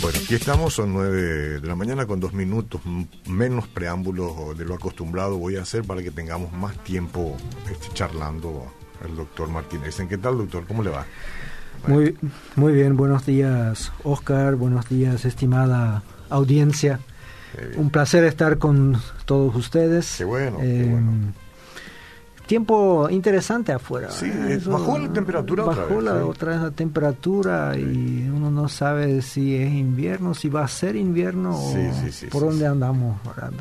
Bueno, aquí estamos, son nueve de la mañana con dos minutos, menos preámbulos de lo acostumbrado voy a hacer para que tengamos más tiempo este, charlando el doctor Martínez. ¿En qué tal, doctor? ¿Cómo le va? Muy, muy bien, buenos días, Oscar, buenos días, estimada audiencia. Un placer estar con todos ustedes. Qué bueno, qué bueno tiempo interesante afuera. Sí, ¿eh? bajó la temperatura bajó otra vez. La, otra vez la temperatura y uno no sabe si es invierno, si va a ser invierno o por dónde andamos.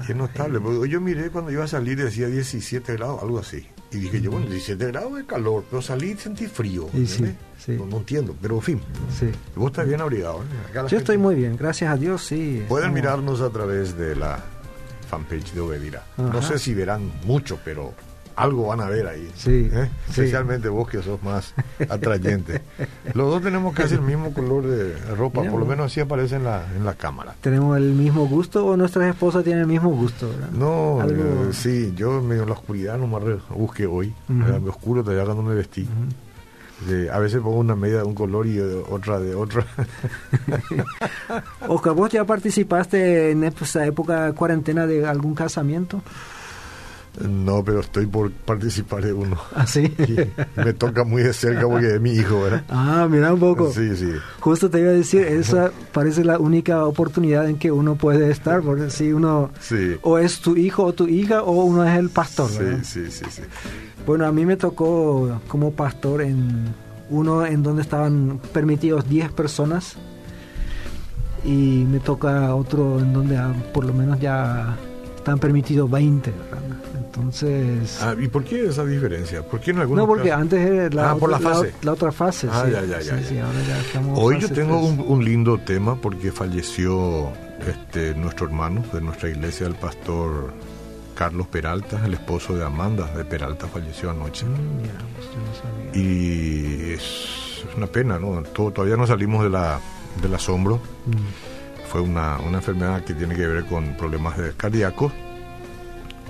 Es notable, yo miré cuando iba a salir decía 17 grados, algo así. Y dije yo, bueno, 17 grados de calor, pero salí y sentí frío. Sí, no, entiendo, pero en fin. Sí. Vos estás bien abrigado. ¿eh? Yo estoy muy bien, gracias a Dios, sí. Pueden mirarnos a través de la fanpage de Obedira. No sé si verán mucho, pero algo van a ver ahí. Sí, ¿eh? Especialmente vos que sos más atrayente. Los dos tenemos casi el mismo color de ropa, por lo menos así aparece en la, en la cámara. ¿Tenemos el mismo gusto o nuestras esposas tienen el mismo gusto? No, eh, sí, yo medio en la oscuridad no me busqué hoy. Me oscuro todavía cuando me vestí. a veces pongo una media de un color y otra de otra. Oscar, ¿vos ya participaste en esa época de cuarentena de algún casamiento? No, pero estoy por participar de uno. ¿Ah, sí? me toca muy de cerca porque es mi hijo, ¿verdad? Ah, mira un poco. Sí, sí. Justo te iba a decir, esa parece la única oportunidad en que uno puede estar, porque si uno sí. o es tu hijo o tu hija o uno es el pastor, ¿verdad? Sí, sí, sí, sí. Bueno, a mí me tocó como pastor en uno en donde estaban permitidos 10 personas y me toca otro en donde por lo menos ya están permitidos 20, ¿verdad? Entonces. Ah, ¿Y por qué esa diferencia? ¿Por qué no No, porque antes era la, ah, otra, la, fase. La, otra fase. Ah, sí. ya, ya, ya. Sí, ahora ya Hoy yo tengo un, un, lindo tema porque falleció este nuestro hermano de nuestra iglesia, el pastor Carlos Peralta, el esposo de Amanda de Peralta, falleció anoche. Mm, mira, pues no. Y es una pena, ¿no? Todo, todavía no salimos de la, del asombro. Mm. Fue una, una enfermedad que tiene que ver con problemas cardíacos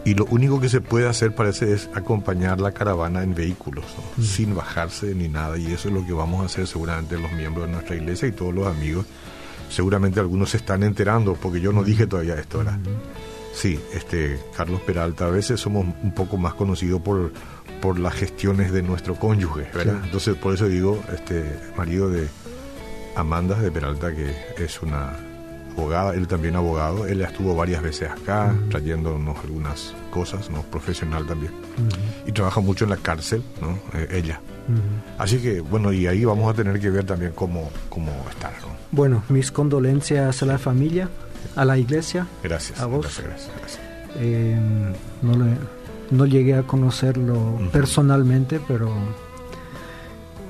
y lo único que se puede hacer parece es acompañar la caravana en vehículos, Mm. sin bajarse ni nada, y eso es lo que vamos a hacer seguramente los miembros de nuestra iglesia y todos los amigos. Seguramente algunos se están enterando, porque yo no dije todavía esto, ¿verdad? Sí, este Carlos Peralta, a veces somos un poco más conocidos por, por las gestiones de nuestro cónyuge, ¿verdad? Sí. Entonces, por eso digo, este marido de Amanda de Peralta, que es una abogada, él también abogado, él estuvo varias veces acá Ujú. trayéndonos algunas cosas, ¿no? Profesional también. Ujú, Y trabaja mucho en la cárcel, ¿no? Eh, ella. Así que, bueno, y ahí vamos a tener que ver también cómo, cómo estar, ¿no? Bueno, mis condolencias a la familia, a la iglesia. Gracias. ¿A vos? Gracias, gracias, gracias. Eh, no, le- no llegué a conocerlo personalmente, pero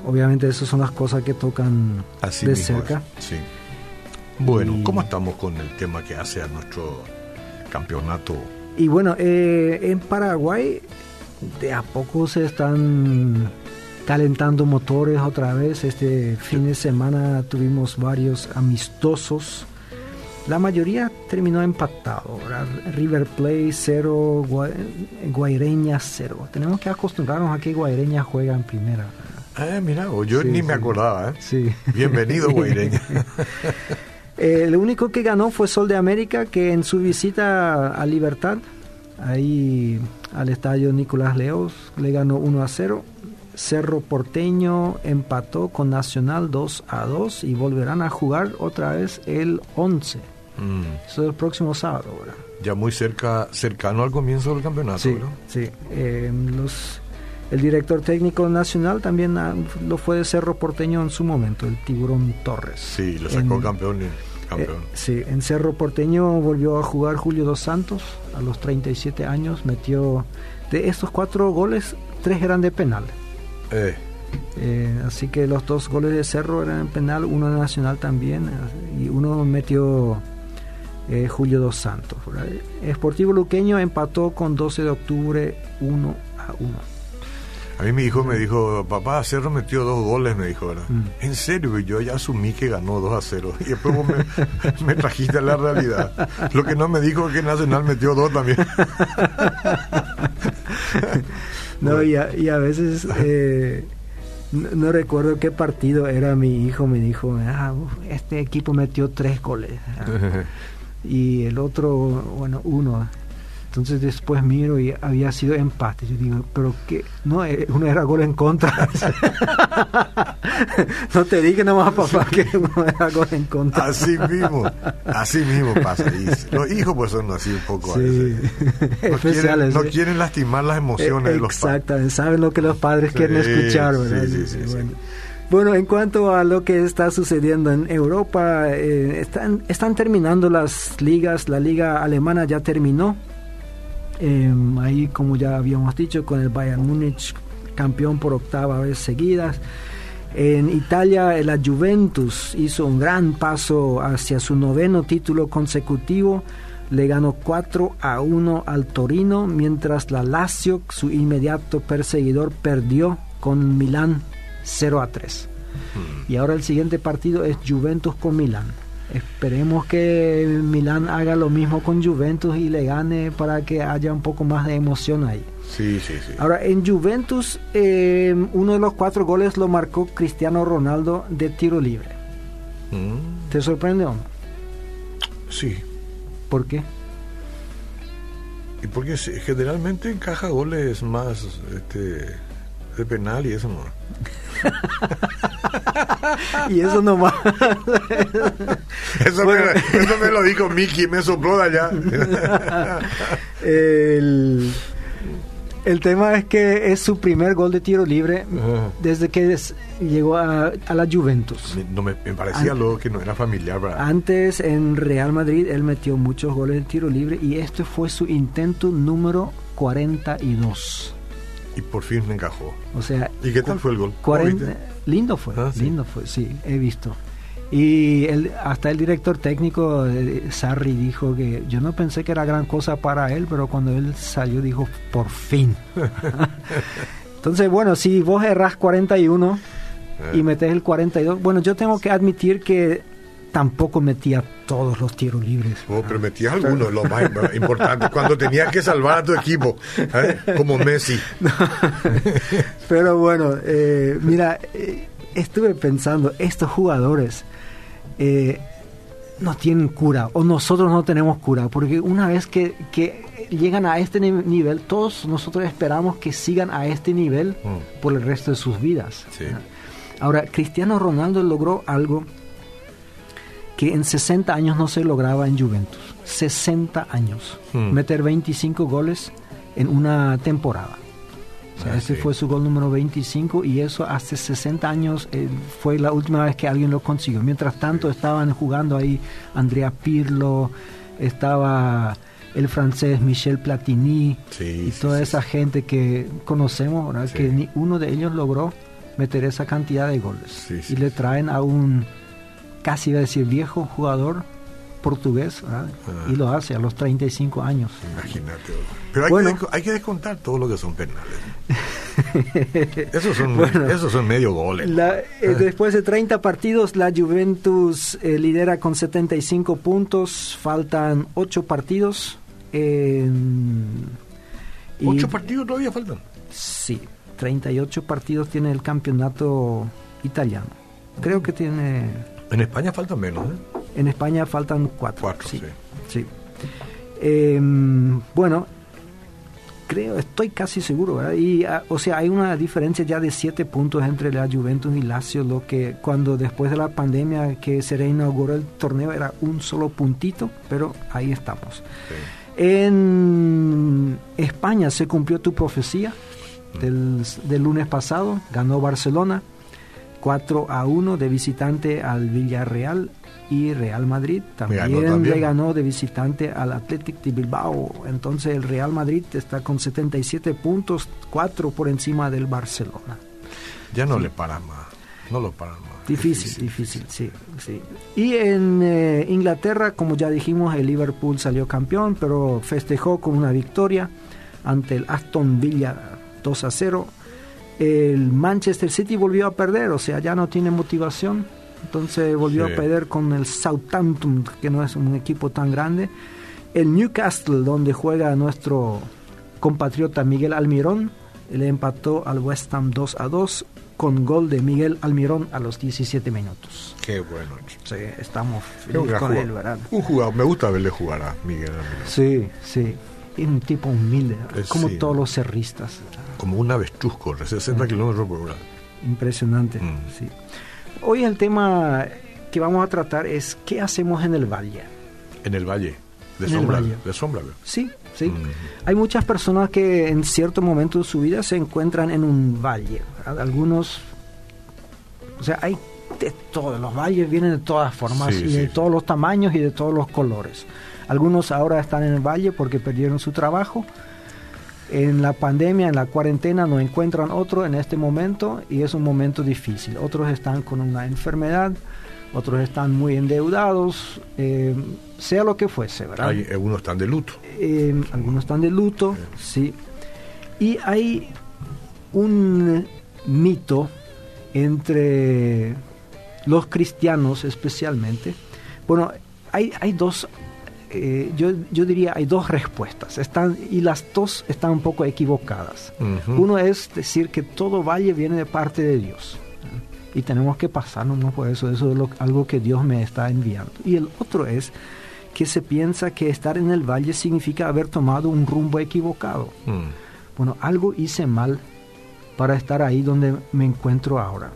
obviamente esas son las cosas que tocan Así de cerca. es, Sí. Bueno, Y- ¿cómo estamos con el tema que hace a nuestro campeonato? Y bueno, eh, en Paraguay de a poco se están calentando motores otra vez. Este fin de semana tuvimos varios amistosos. La mayoría terminó empatado. ¿verdad? River Plate 0, Gua- Guaireña 0. Tenemos que acostumbrarnos a que Guaireña juega en primera. Ah, mira, yo Sí, ni me acordaba, ¿eh? Sí. Bienvenido, Guaireña. Eh, el único que ganó fue Sol de América, que en su visita a Libertad, ahí al estadio Nicolás Leos, le ganó 1 a 0. Cerro Porteño empató con Nacional 2 a 2 y volverán a jugar otra vez el 11. Mm, Eso es el próximo sábado, ¿verdad? ya muy cerca, cercano al comienzo del campeonato, Sí, ¿verdad? sí. Eh, los, el director técnico nacional también ah, lo fue de Cerro Porteño en su momento, el Tiburón Torres. Sí, lo sacó En- campeón campeón. Eh, sí, en Cerro Porteño volvió a jugar Julio Dos Santos a los 37 años. Metió de estos cuatro goles, tres eran de penal. Eh, Eh, así que los dos goles de Cerro eran en penal, uno de Nacional también, y uno metió Julio Dos Santos. ¿verdad? Esportivo Luqueño empató con 12 de octubre 1 a 1. A mí mi hijo me dijo, papá, Cerro metió dos goles, me dijo, ¿verdad? Mm. En serio, y yo ya asumí que ganó 2 a 0. Y después vos me, me trajiste a la realidad. Lo que no me dijo es que Nacional metió dos también. No, y, a, y a veces eh, no, recuerdo qué partido era mi hijo, me dijo, ah, este equipo metió tres goles. y el otro, bueno, uno. Entonces después miro y había sido empate. Yo digo, pero que no, eh, uno era gol en contra. no te dije nomás, papá, que uno era gol en contra. Así mismo, así mismo pasa. los hijos pues son así un poco sí. no, quieren, no quieren, lastimar las emociones de los padres. Exactamente, saben lo que los padres quieren escuchar, ¿verdad? Bueno. Bueno, en cuanto a lo que está sucediendo en Europa, eh, están, están terminando las ligas. La liga alemana ya terminó. Em, ahí, como ya habíamos dicho, con el Bayern Múnich campeón por octava vez seguidas. En Italia, la Juventus hizo un gran paso hacia su noveno título consecutivo. Le ganó 4 a 1 al Torino, mientras la Lazio, su inmediato perseguidor, perdió con Milán 0 a 3. Hmm. Y ahora el siguiente partido es Juventus con Milán. Esperemos que Milán haga lo mismo con Juventus y le gane para que haya un poco más de emoción ahí. Sí, sí, sí. Ahora, en Juventus, eh, uno de los cuatro goles lo marcó Cristiano Ronaldo de tiro libre. Mm. ¿Te sorprende o no? Sí. ¿Por qué? Y porque generalmente encaja goles más este, de penal y eso no. y eso nomás. eso, me, eso me lo dijo Miki, me sopló de allá. el, el tema es que es su primer gol de tiro libre desde que llegó a, la Juventus. No me, parecía luego que no era familiar. Antes en Real Madrid él metió muchos goles de tiro libre y este fue su intento número 42 y por fin me encajó. O sea, ¿y qué tal fue el gol? lindo fue, ah, lindo fue, sí, he visto. Y el, hasta el director técnico eh, Sarri dijo que yo no pensé que era gran cosa para él, pero cuando él salió dijo, por fin. Entonces, bueno, si vos erras 41 y eh. metes el 42, bueno, yo tengo que admitir que tampoco metía todos los tiros libres. Oh, pero metía algunos, lo más importante, cuando tenías que salvar a tu equipo, ¿eh? como Messi. pero bueno, eh, mira, eh, estuve pensando, estos jugadores no tienen cura, o nosotros no tenemos cura, porque una vez que, que llegan a este nivel, todos nosotros esperamos que sigan a este nivel mm. por el resto de sus vidas. Ahora, Cristiano Ronaldo logró algo que en 60 años no se lograba en Juventus. 60 años. Hmm. Meter 25 goles en una temporada. O sea, ah, ese fue su gol número 25 y eso hace 60 años eh, fue la última vez que alguien lo consiguió. Mientras tanto estaban jugando ahí Andrea Pirlo, estaba el francés Michel Platini y toda esa gente que conocemos, que ni uno de ellos logró meter esa cantidad de goles. y le traen a un casi iba a decir viejo jugador portugués ah. y lo hace a los 35 años. Imagínate. Pero hay, que, hay que descontar todo lo que son penales. esos, son, esos son medio goles. Eh, después de 30 partidos, la Juventus eh, lidera con 75 puntos. Faltan 8 partidos. ¿8 partidos todavía faltan? Sí, 38 partidos tiene el campeonato italiano. Creo que tiene en España faltan menos, ¿eh? En España faltan cuatro. Cuatro, sí. sí. Em, bueno, creo, estoy casi seguro, ¿verdad? Y, ah, o sea, hay una diferencia ya de siete puntos entre la Juventus y Lazio, lo que cuando después de la pandemia que se reinauguró el torneo era un solo puntito, pero ahí estamos. En España se cumplió tu profecía del, del lunes pasado, ganó Barcelona 4 a 1 de visitante al Villarreal y Real Madrid también, le ganó de visitante al Athletic de Bilbao. Entonces el Real Madrid está con 77 puntos, 4 por encima del Barcelona. Ya no le para más, no lo para más. Difícil, difícil, sí, sí. Y en eh, Inglaterra, como ya dijimos, el Liverpool salió campeón, pero festejó con una victoria ante el Aston Villa 2 a 0 el Manchester City volvió a perder, o sea, ya no tiene motivación. Entonces volvió a perder con el Southampton, que no es un equipo tan grande. El Newcastle, donde juega nuestro compatriota Miguel Almirón, le empató al West Ham 2 a 2 con gol de Miguel Almirón a los 17 minutos. Qué bueno. Sí, estamos felices con él, ¿verdad? Un jugador, me gusta verle jugar a Miguel Almirón. Sí, sí. Es un tipo humilde, como todos los cerristas. Como un avestruz corre, 60 kilómetros por hora. Impresionante, mm. sí. Hoy el tema que vamos a tratar es qué hacemos en el valle. En el valle, de sombra, de sombra. Sí, sí. Mm. Hay muchas personas que en cierto momento de su vida se encuentran en un valle. Algunos, o sea, hay de todos, los valles vienen de todas formas y de todos los tamaños y de todos los colores. Algunos ahora están en el valle porque perdieron su trabajo en la pandemia, en la cuarentena, no encuentran otro en este momento y es un momento difícil. Otros están con una enfermedad, otros están muy endeudados, eh, sea lo que fuese, ¿verdad? Hay, algunos están de luto. Eh, algunos están de luto, sí. Y hay un mito entre los cristianos especialmente. Bueno, hay, hay dos eh, yo, yo, diría hay dos respuestas están y las dos están un poco equivocadas. Uno es decir que todo valle viene de parte de Dios y tenemos que pasarnos no por eso, eso es algo que Dios me está enviando. Y el otro es que se piensa que estar en el valle significa haber tomado un rumbo equivocado. Mm. Bueno, algo hice mal para estar ahí donde me encuentro ahora.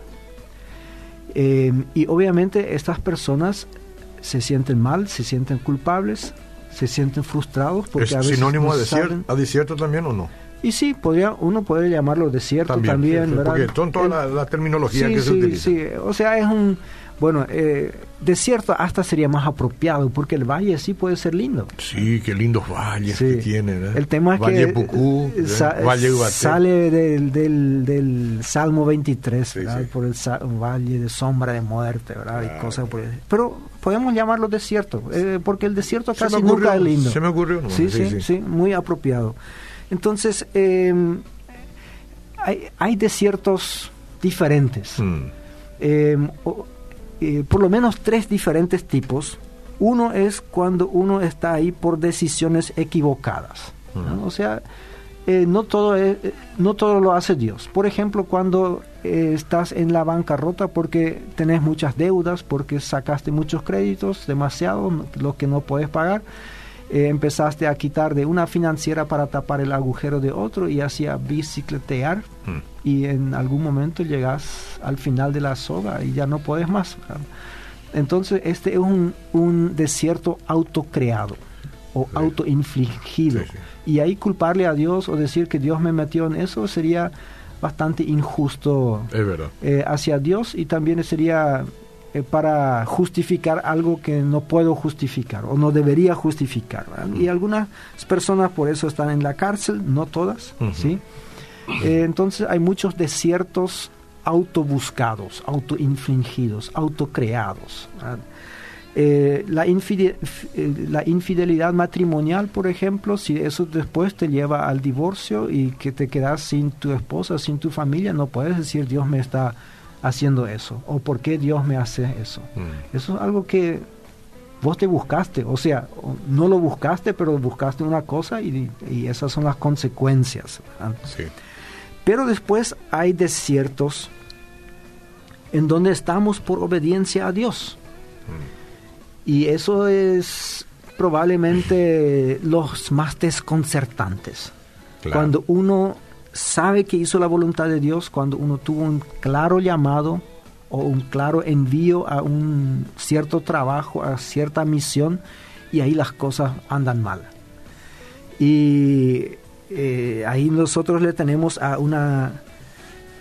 Eh, y obviamente estas personas se sienten mal, se sienten culpables, se sienten frustrados porque ¿Es a veces sinónimo a, desierto, a desierto también o no? Y sí, podría, uno puede llamarlo desierto también, ¿verdad? Porque son toda la, terminología que se utiliza. Sí, o sea, es un, bueno, eh, desierto hasta sería más apropiado, porque el valle sí puede ser lindo. Sí, qué lindos valles que tienen. ¿eh? El tema es valle que Pucú, ¿eh? Valle sale del, del, del, Salmo 23, por el valle de sombra de muerte, ¿verdad? y cosas por Pero podemos llamarlo desierto, eh, porque el desierto casi nunca es lindo. Se me ocurrió. sí, sí, sí, muy apropiado. Entonces, em, hay, hay, desiertos diferentes. Hmm. Em, eh, por lo menos tres diferentes tipos. Uno es cuando uno está ahí por decisiones equivocadas. O sea, eh, no, todo es, eh, no todo lo hace Dios. Por ejemplo, cuando estás en la bancarrota porque tenés muchas deudas, porque sacaste muchos créditos, demasiado, lo que no puedes pagar, empezaste a quitar de una financiera para tapar el agujero de otro y así a bicicletear hmm. y en algún momento llegas al final de la soga y ya no puedes más. Entonces este es un, un desierto autocreado o autoinfligido. Y ahí culparle a Dios o decir que Dios me metió en eso sería bastante injusto eh, hacia Dios y también sería eh, para justificar algo que no puedo justificar o no debería justificar. Y algunas personas por eso están en la cárcel, no todas, ¿sí? Eh, entonces hay muchos desiertos autobuscados, autoinfligidos, autocreados. Eh, la, la, infidelidad matrimonial, por ejemplo, si eso después te lleva al divorcio y que te quedas sin tu esposa, sin tu familia, no puedes decir Dios me está haciendo eso o por qué Dios me hace eso. Mm. Eso es algo que vos te buscaste, o sea, no lo buscaste, pero buscaste una cosa y, esas son las consecuencias. Pero después hay desiertos en donde estamos por obediencia a Dios. Mm. Y eso es probablemente los más desconcertantes. Cuando uno sabe que hizo la voluntad de Dios cuando uno tuvo un claro llamado o un claro envío a un cierto trabajo, a cierta misión, y ahí las cosas andan mal. Y eh, ahí nosotros le tenemos a una,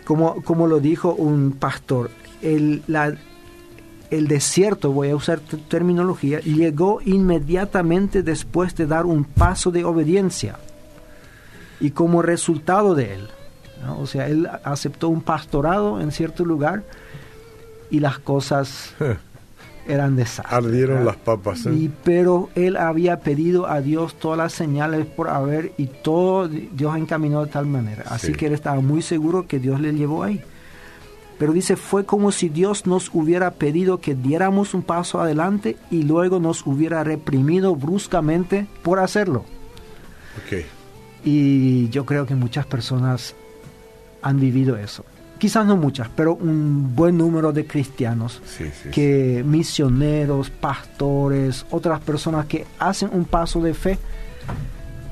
como, como lo dijo un pastor, el, la, el desierto, voy a usar terminología, llegó inmediatamente después de dar un paso de obediencia y como resultado de él. O sea, él aceptó un pastorado en cierto lugar y las cosas eran desastres. Ardieron las papas. ¿eh? Y, pero él había pedido a Dios todas las señales por haber y todo Dios encaminó de tal manera. Así que él estaba muy seguro que Dios le llevó ahí. Pero dice, fue como si Dios nos hubiera pedido que diéramos un paso adelante y luego nos hubiera reprimido bruscamente por hacerlo. Okay. Y yo creo que muchas personas han vivido eso. quizás no muchas, pero un buen número de cristianos, que misioneros, pastores, otras personas que hacen un paso de fe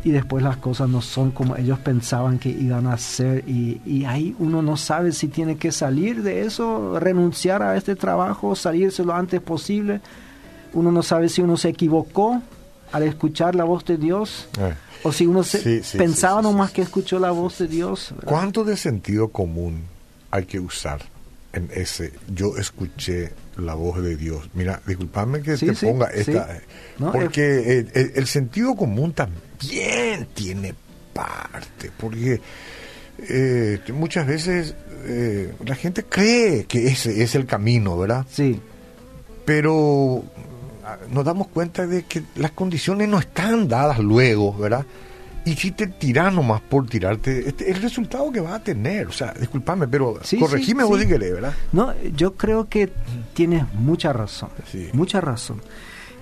y después las cosas no son como ellos pensaban que iban a ser y, y, ahí uno no sabe si tiene que salir de eso, renunciar a este trabajo, salirse lo antes posible. Uno no sabe si uno se equivocó al escuchar la voz de Dios eh. O si uno se pensaba nomás que escuchó la voz de Dios. ¿Cuánto de sentido común hay que usar en ese yo escuché la voz de Dios? Mira, disculpame que te ponga esta, porque el sentido común también tiene parte, porque eh, muchas veces eh, la gente cree que ese es el camino, ¿verdad? Sí. Pero nos damos cuenta de que las condiciones no están dadas luego, ¿verdad? Y si te tiras nomás por tirarte, este, el resultado que vas a tener, o sea, discúlpame, pero corregime vos si querés, ¿verdad? No, yo creo que tienes mucha razón, mucha razón.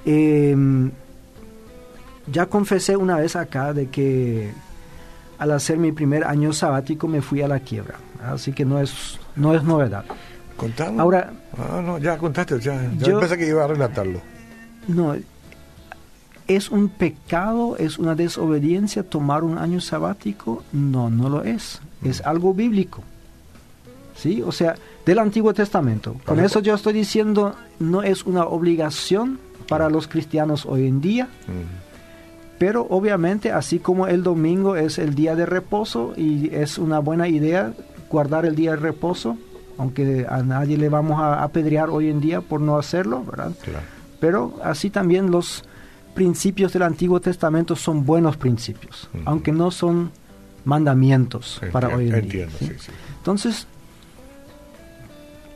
Eh, ya confesé una vez acá de que al hacer mi primer año sabático me fui a la quiebra, así que no es no es novedad. Contamos. Ahora, ah, no, ya contaste, ya, yo, pensé que iba a relatarlo. No, ¿Es un pecado, es una desobediencia tomar un año sabático? No, no lo es. Es mm. algo bíblico. ¿Sí? O sea, del Antiguo Testamento. Con eso yo estoy diciendo, no es una obligación para los cristianos hoy en día. Mm. Pero obviamente, así como el domingo es el día de reposo y es una buena idea guardar el día de reposo, aunque a nadie le vamos a apedrear hoy en día por no hacerlo, ¿verdad? Pero así también los principios del Antiguo Testamento son buenos principios, aunque no son mandamientos para hoy en día. Entonces,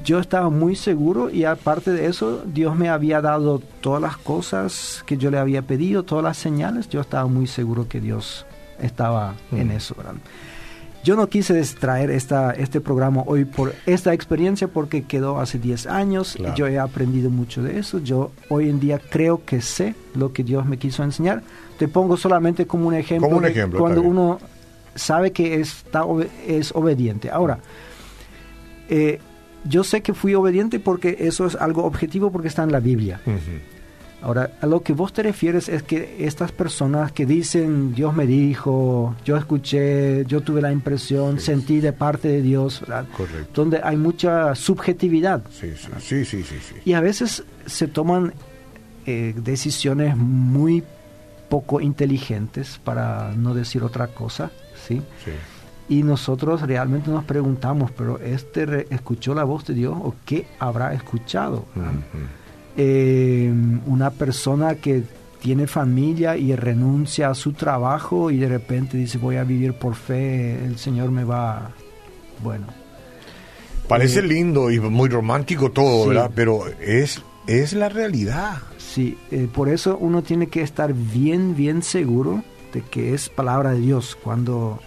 yo estaba muy seguro y aparte de eso, Dios me había dado todas las cosas que yo le había pedido, todas las señales. Yo estaba muy seguro que Dios estaba en eso. Yo no quise distraer esta, este programa hoy por esta experiencia porque quedó hace 10 años. y Yo he aprendido mucho de eso. Yo hoy en día creo que sé lo que Dios me quiso enseñar. Te pongo solamente como un ejemplo, como un ejemplo cuando uno sabe que está, es obediente. Ahora, eh, yo sé que fui obediente porque eso es algo objetivo porque está en la Biblia. Ahora, a lo que vos te refieres es que estas personas que dicen, Dios me dijo, yo escuché, yo tuve la impresión, sentí de parte de Dios, ¿verdad? Correcto. Donde hay mucha subjetividad. Sí, sí, sí, sí, sí, Y a veces se toman eh, decisiones muy poco inteligentes, para no decir otra cosa, ¿sí? Sí y nosotros realmente nos preguntamos, pero ¿este escuchó la voz de Dios o qué habrá escuchado? Eh, una persona que tiene familia y renuncia a su trabajo y de repente dice voy a vivir por fe, el Señor me va, bueno. Parece eh, lindo y muy romántico todo, ¿verdad? Pero es, es la realidad. Sí, eh, por eso uno tiene que estar bien, bien seguro de que es palabra de Dios cuando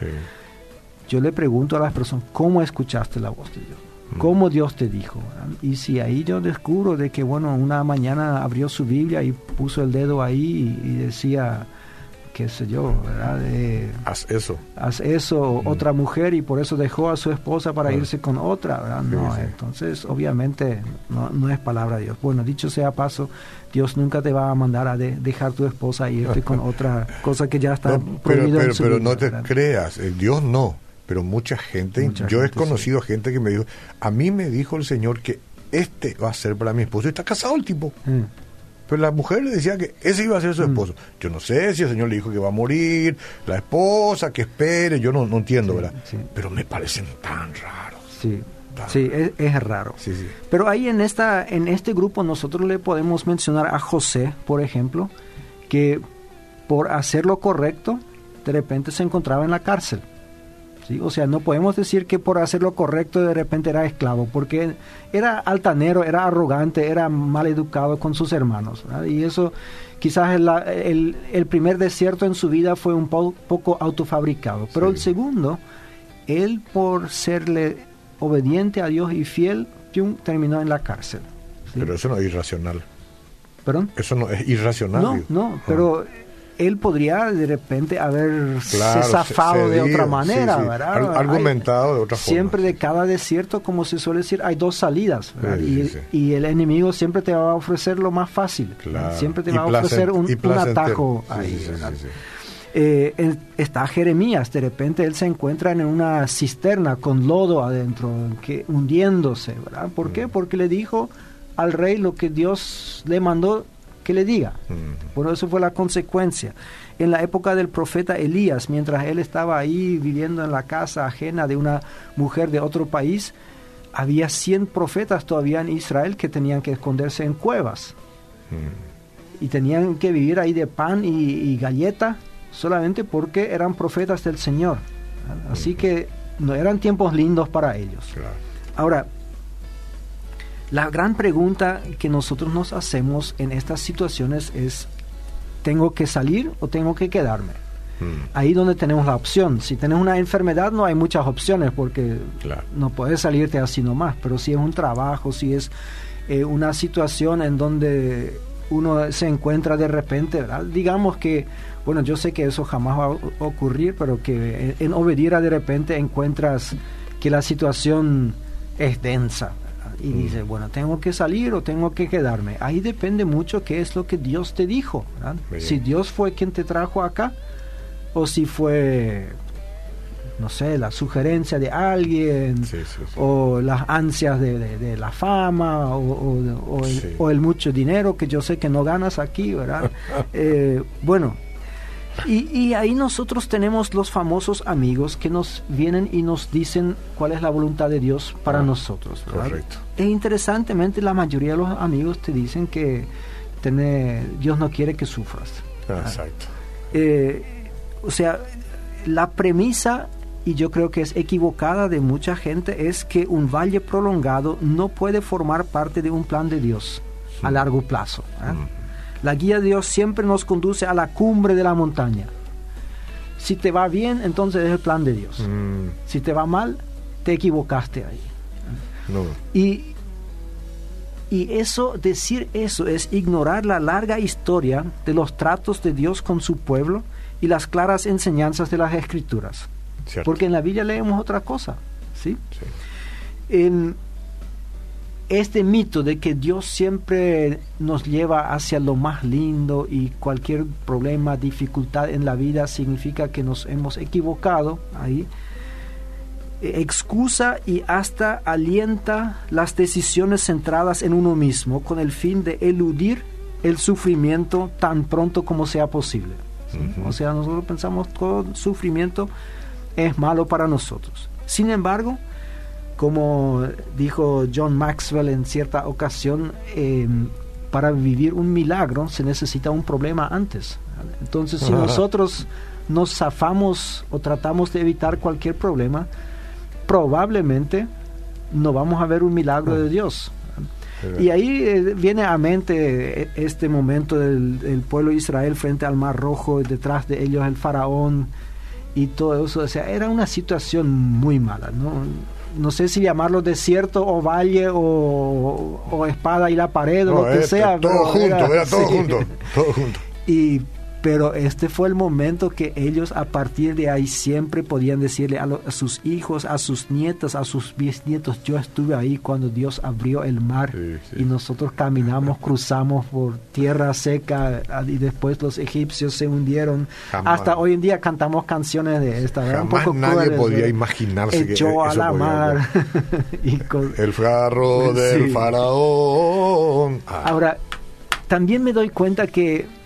yo le pregunto a las personas, ¿cómo escuchaste la voz de Dios? Mm. ¿Cómo Dios te dijo? Y si ahí yo descubro de que, bueno, una mañana abrió su Biblia y puso el dedo ahí y, decía, qué sé yo, ¿verdad? haz eso. Haz eso, mm. otra mujer, y por eso dejó a su esposa para irse con otra, ¿verdad? No, entonces obviamente no, es palabra de Dios. Bueno, dicho sea paso, Dios nunca te va a mandar a dejar tu esposa e irte con otra cosa que ya está prohibida pero, pero, no te creas, el Dios no pero mucha gente, yo he conocido gente que me dijo, a mí me dijo el Señor que este va a ser para mi esposo está casado el tipo. Mm. Pero la mujer le decía que ese iba a ser su mm. esposo. Yo no sé si el Señor le dijo que va a morir, la esposa, que espere, yo no, no entiendo, ¿verdad? Pero me parecen tan raros. Sí. Sí, es, raro. Pero ahí en, esta, en este grupo nosotros le podemos mencionar a José, por ejemplo, que por hacer lo correcto, de repente se encontraba en la cárcel. O sea, no podemos decir que por hacer lo correcto de repente era esclavo, porque era altanero, era arrogante, era mal educado con sus hermanos. Y eso quizás el, el, primer desierto en su vida fue un poco autofabricado. Pero el segundo, él por serle obediente a Dios y fiel, terminó en la cárcel. Pero eso no es irracional. ¿Perdón? Eso no es irracional. No, no, pero él podría de repente haberse zafado de otra manera, ¿verdad? argumentado de otra forma. Siempre de cada desierto, como se suele decir, hay dos salidas. Y, el enemigo siempre te va a ofrecer lo más fácil. Siempre te va a ofrecer un, atajo ahí. Eh, está Jeremías, de repente él se encuentra en una cisterna con lodo adentro, que, hundiéndose, ¿verdad? ¿Por qué? Mm. Porque le dijo al rey lo que Dios le mandó que le diga. Por eso fue la consecuencia. En la época del profeta Elías, mientras él estaba ahí viviendo en la casa ajena de una mujer de otro país, había 100 profetas todavía en Israel que tenían que esconderse en cuevas. Y tenían que vivir ahí de pan y, galleta solamente porque eran profetas del Señor. Así que no eran tiempos lindos para ellos. Ahora, la gran pregunta que nosotros nos hacemos en estas situaciones es, ¿tengo que salir o tengo que quedarme? Hmm. Ahí donde tenemos la opción. Si tienes una enfermedad no hay muchas opciones porque no puedes salirte así nomás, pero si es un trabajo, si es eh, una situación en donde uno se encuentra de repente, digamos que, bueno, yo sé que eso jamás va a ocurrir, pero que en Obedira de repente encuentras que la situación es densa, y mm. dice, bueno, tengo que salir o tengo que quedarme. Ahí depende mucho qué es lo que Dios te dijo. Si Dios fue quien te trajo acá o si fue, no sé, la sugerencia de alguien o las ansias de, la fama o, el, mucho dinero que yo sé que no ganas aquí, ¿verdad? Eh, bueno, y, ahí nosotros tenemos los famosos amigos que nos vienen y nos dicen cuál es la voluntad de Dios para ah, nosotros. Correcto. E interesantemente la mayoría de los amigos te dicen que Dios no quiere que sufras. Exacto. Eh, o sea, la premisa, y yo creo que es equivocada de mucha gente, es que un valle prolongado no puede formar parte de un plan de Dios a largo plazo. La guía de Dios siempre nos conduce a la cumbre de la montaña. Si te va bien, entonces es el plan de Dios. Mm. Si te va mal, te equivocaste ahí. Y, y eso, decir eso es ignorar la larga historia de los tratos de Dios con su pueblo y las claras enseñanzas de las escrituras. Porque en la Biblia leemos otra cosa. ¿sí? En, este mito de que Dios siempre nos lleva hacia lo más lindo y cualquier problema, dificultad en la vida significa que nos hemos equivocado ahí, excusa y hasta alienta las decisiones centradas en uno mismo con el fin de eludir el sufrimiento tan pronto como sea posible. O sea, nosotros pensamos que todo sufrimiento es malo para nosotros. Sin embargo, como dijo John Maxwell en cierta ocasión, em, para vivir un milagro se necesita un problema antes. Entonces, si nosotros nos zafamos o tratamos de evitar cualquier problema, probablemente no vamos a ver un milagro de Dios. Y ahí eh, viene a mente eh, este momento del, del, pueblo de Israel frente al Mar Rojo, detrás de ellos el faraón y todo eso. O sea, era una situación muy mala, ¿no? No sé si llamarlo desierto o valle o, espada y la pared o lo que este, sea. Todo junto, era, todo junto, todo junto. Y pero este fue el momento que ellos a partir de ahí siempre podían decirle a, sus hijos, a sus nietos, a sus bisnietos, yo estuve ahí cuando Dios abrió el mar y nosotros caminamos, cruzamos por tierra seca y después los egipcios se hundieron. Hasta hoy en día cantamos canciones de esta. Jamás nadie podía imaginarse echó a la mar. el farro del faraón. Ah. Ahora, también me doy cuenta que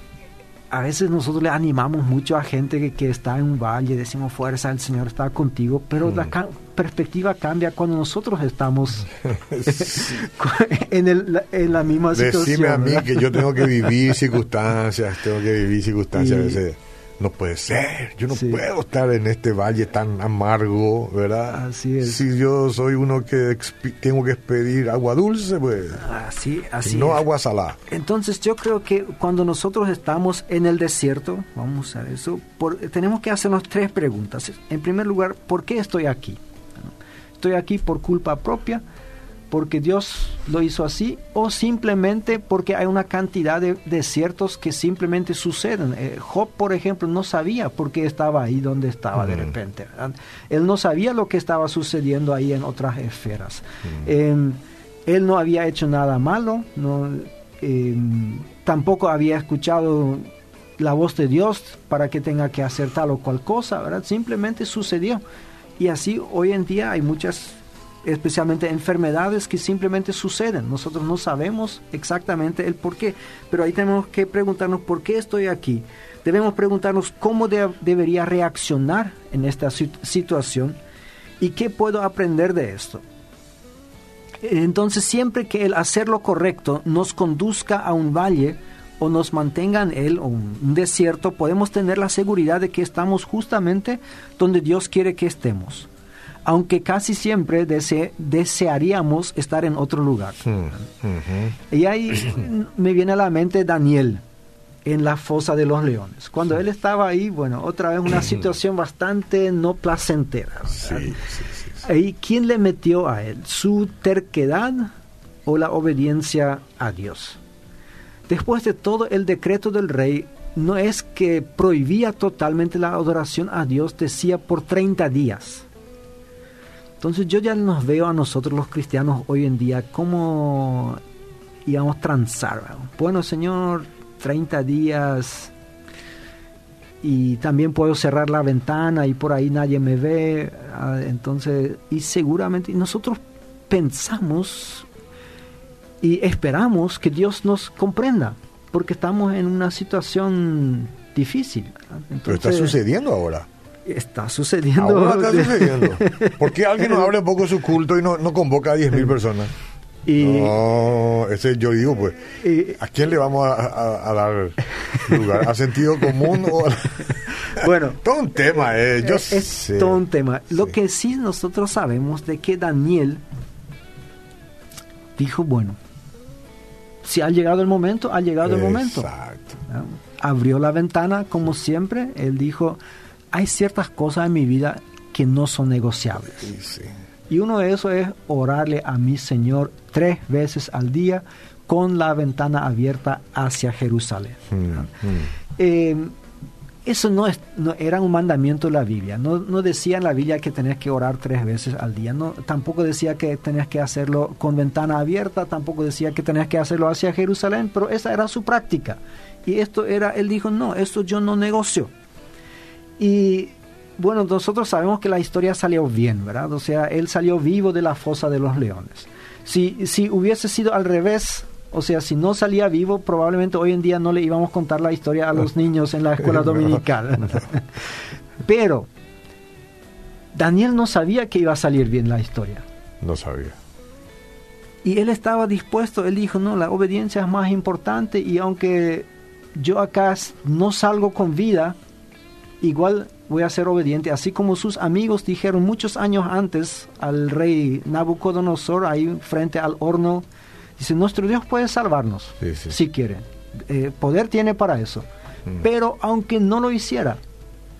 a veces nosotros le animamos mucho a gente que, está en un valle, decimos fuerza, el Señor está contigo, pero la mm. perspectiva cambia cuando nosotros estamos en, el, en, la misma situación. Decime a mí que yo tengo que vivir circunstancias, tengo que vivir circunstancias a veces no puede ser, yo no puedo estar en este valle tan amargo, ¿verdad? Así es. Si yo soy uno que tengo que expedir agua dulce, pues. Así, así. No agua salada. Entonces yo creo que cuando nosotros estamos en el desierto, vamos a eso, tenemos que hacernos tres preguntas. En primer lugar, ¿por qué estoy aquí? ¿Estoy aquí por culpa propia? Porque Dios lo hizo así o simplemente porque hay una cantidad de desiertos que simplemente suceden. Eh, Job, por ejemplo, no sabía por qué estaba ahí donde estaba de repente. Él no sabía lo que estaba sucediendo ahí en otras esferas. Em, él no había hecho nada malo, no, em, tampoco había escuchado la voz de Dios para que tenga que hacer tal o cual cosa, ¿verdad? Simplemente sucedió. Y así hoy en día hay muchas especialmente enfermedades que simplemente suceden. Nosotros no sabemos exactamente el por qué, pero ahí tenemos que preguntarnos por qué estoy aquí. Debemos preguntarnos cómo debería reaccionar en esta situación y qué puedo aprender de esto. Entonces siempre que el hacer lo correcto nos conduzca a un valle o nos mantenga en él o un desierto, podemos tener la seguridad de que estamos justamente donde Dios quiere que estemos aunque casi siempre desearíamos estar en otro lugar. Hmm, y ahí me viene a la mente Daniel en la fosa de los leones. Cuando él estaba ahí, bueno, otra vez una situación bastante no placentera. ¿Y quién le metió a él? ¿Su terquedad o la obediencia a Dios? Después de todo el decreto del rey, no es que prohibía totalmente la adoración a Dios, decía por 30 días. Entonces yo ya nos veo a nosotros los cristianos hoy en día como íbamos a transar. Bueno, Señor, 30 días y también puedo cerrar la ventana y por ahí nadie me ve. Ah, entonces, y seguramente nosotros pensamos y esperamos que Dios nos comprenda, porque estamos en una situación difícil. Pero está sucediendo ahora. Está sucediendo. Ahora está sucediendo. ¿Por qué alguien no abre un poco su culto y no, no convoca a 10.000 personas? Y, no, ese yo digo, pues, ¿a quién le vamos a, dar lugar? ¿A sentido común? O bueno, todo un tema, eh, yo es todo un tema. Lo que sí nosotros sabemos de que Daniel dijo, bueno, si ha llegado el momento, ha llegado el momento. Exacto. Abrió la ventana, como siempre, él dijo, hay ciertas cosas en mi vida que no son negociables. Y uno de esos es orarle a mi Señor tres veces al día con la ventana abierta hacia Jerusalén. Hmm, hmm. Eh, eso no, es, no, era un mandamiento de la Biblia. No, no, decía en la Biblia que tenías que orar tres veces al día. No, tampoco decía que tenías que hacerlo con ventana abierta. Tampoco decía que tenías que hacerlo hacia Jerusalén. Pero esa era su práctica. Y esto era, él dijo, no, esto yo no negocio. Y bueno, nosotros sabemos que la historia salió bien, ¿verdad? O sea, él salió vivo de la fosa de los leones. Si, si hubiese sido al revés, o sea, si no salía vivo, probablemente hoy en día no le íbamos a contar la historia a los niños en la escuela dominical. Pero Daniel no sabía que iba a salir bien la historia. No sabía. Y él estaba dispuesto, él dijo, no, la obediencia es más importante y aunque yo acá no salgo con vida, igual voy a ser obediente, así como sus amigos dijeron muchos años antes al rey Nabucodonosor, ahí frente al horno, dice, nuestro Dios puede salvarnos, si quiere, eh, poder tiene para eso, mm. pero aunque no lo hiciera,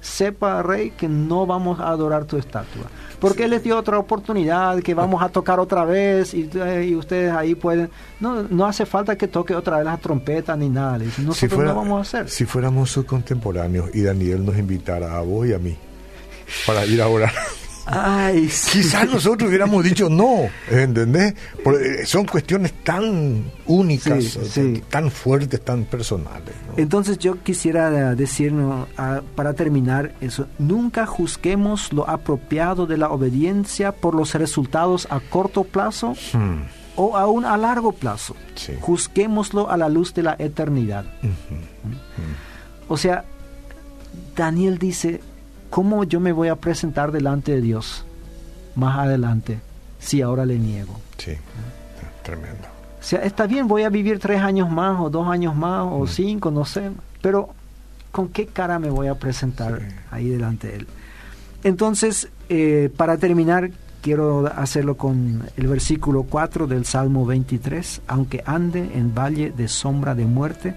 sepa, rey, que no vamos a adorar tu estatua. Porque Él les dio otra oportunidad, que vamos a tocar otra vez y, eh, ustedes ahí pueden... No, no hace falta que toque otra vez la trompeta ni nada. Nosotros si no vamos a hacer. Si fuéramos sus contemporáneos y Daniel nos invitara a vos y a mí para ir a orar. Ay, Quizás nosotros hubiéramos dicho no, ¿entendés? Porque son cuestiones tan únicas, tan fuertes, tan personales. Entonces yo quisiera decirnos, para terminar eso, nunca juzguemos lo apropiado de la obediencia por los resultados a corto plazo hmm. o aún a largo plazo. Juzguémoslo a la luz de la eternidad. ¿Mm? O sea, Daniel dice, ¿cómo yo me voy a presentar delante de Dios más adelante si ahora le niego? Sí, tremendo. O sea, está bien, voy a vivir tres años más o dos años más o mm. cinco, no sé, pero ¿con qué cara me voy a presentar ahí delante de Él? Entonces, eh, para terminar, quiero hacerlo con el versículo 4 del Salmo 23. Aunque ande en valle de sombra de muerte,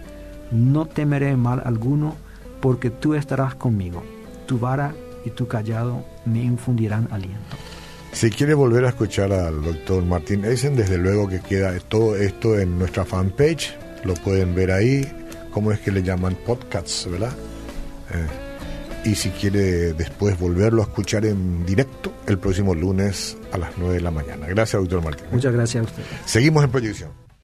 no temeré mal alguno, porque tú estarás conmigo tu vara y tu callado me infundirán aliento. Si quiere volver a escuchar al doctor Martín Eisen, desde luego que queda todo esto en nuestra fanpage, lo pueden ver ahí, cómo es que le llaman podcasts, ¿verdad? Eh, y si quiere después volverlo a escuchar en directo el próximo lunes a las 9 de la mañana. Gracias, doctor Martín. Muchas gracias a usted. Seguimos en proyección.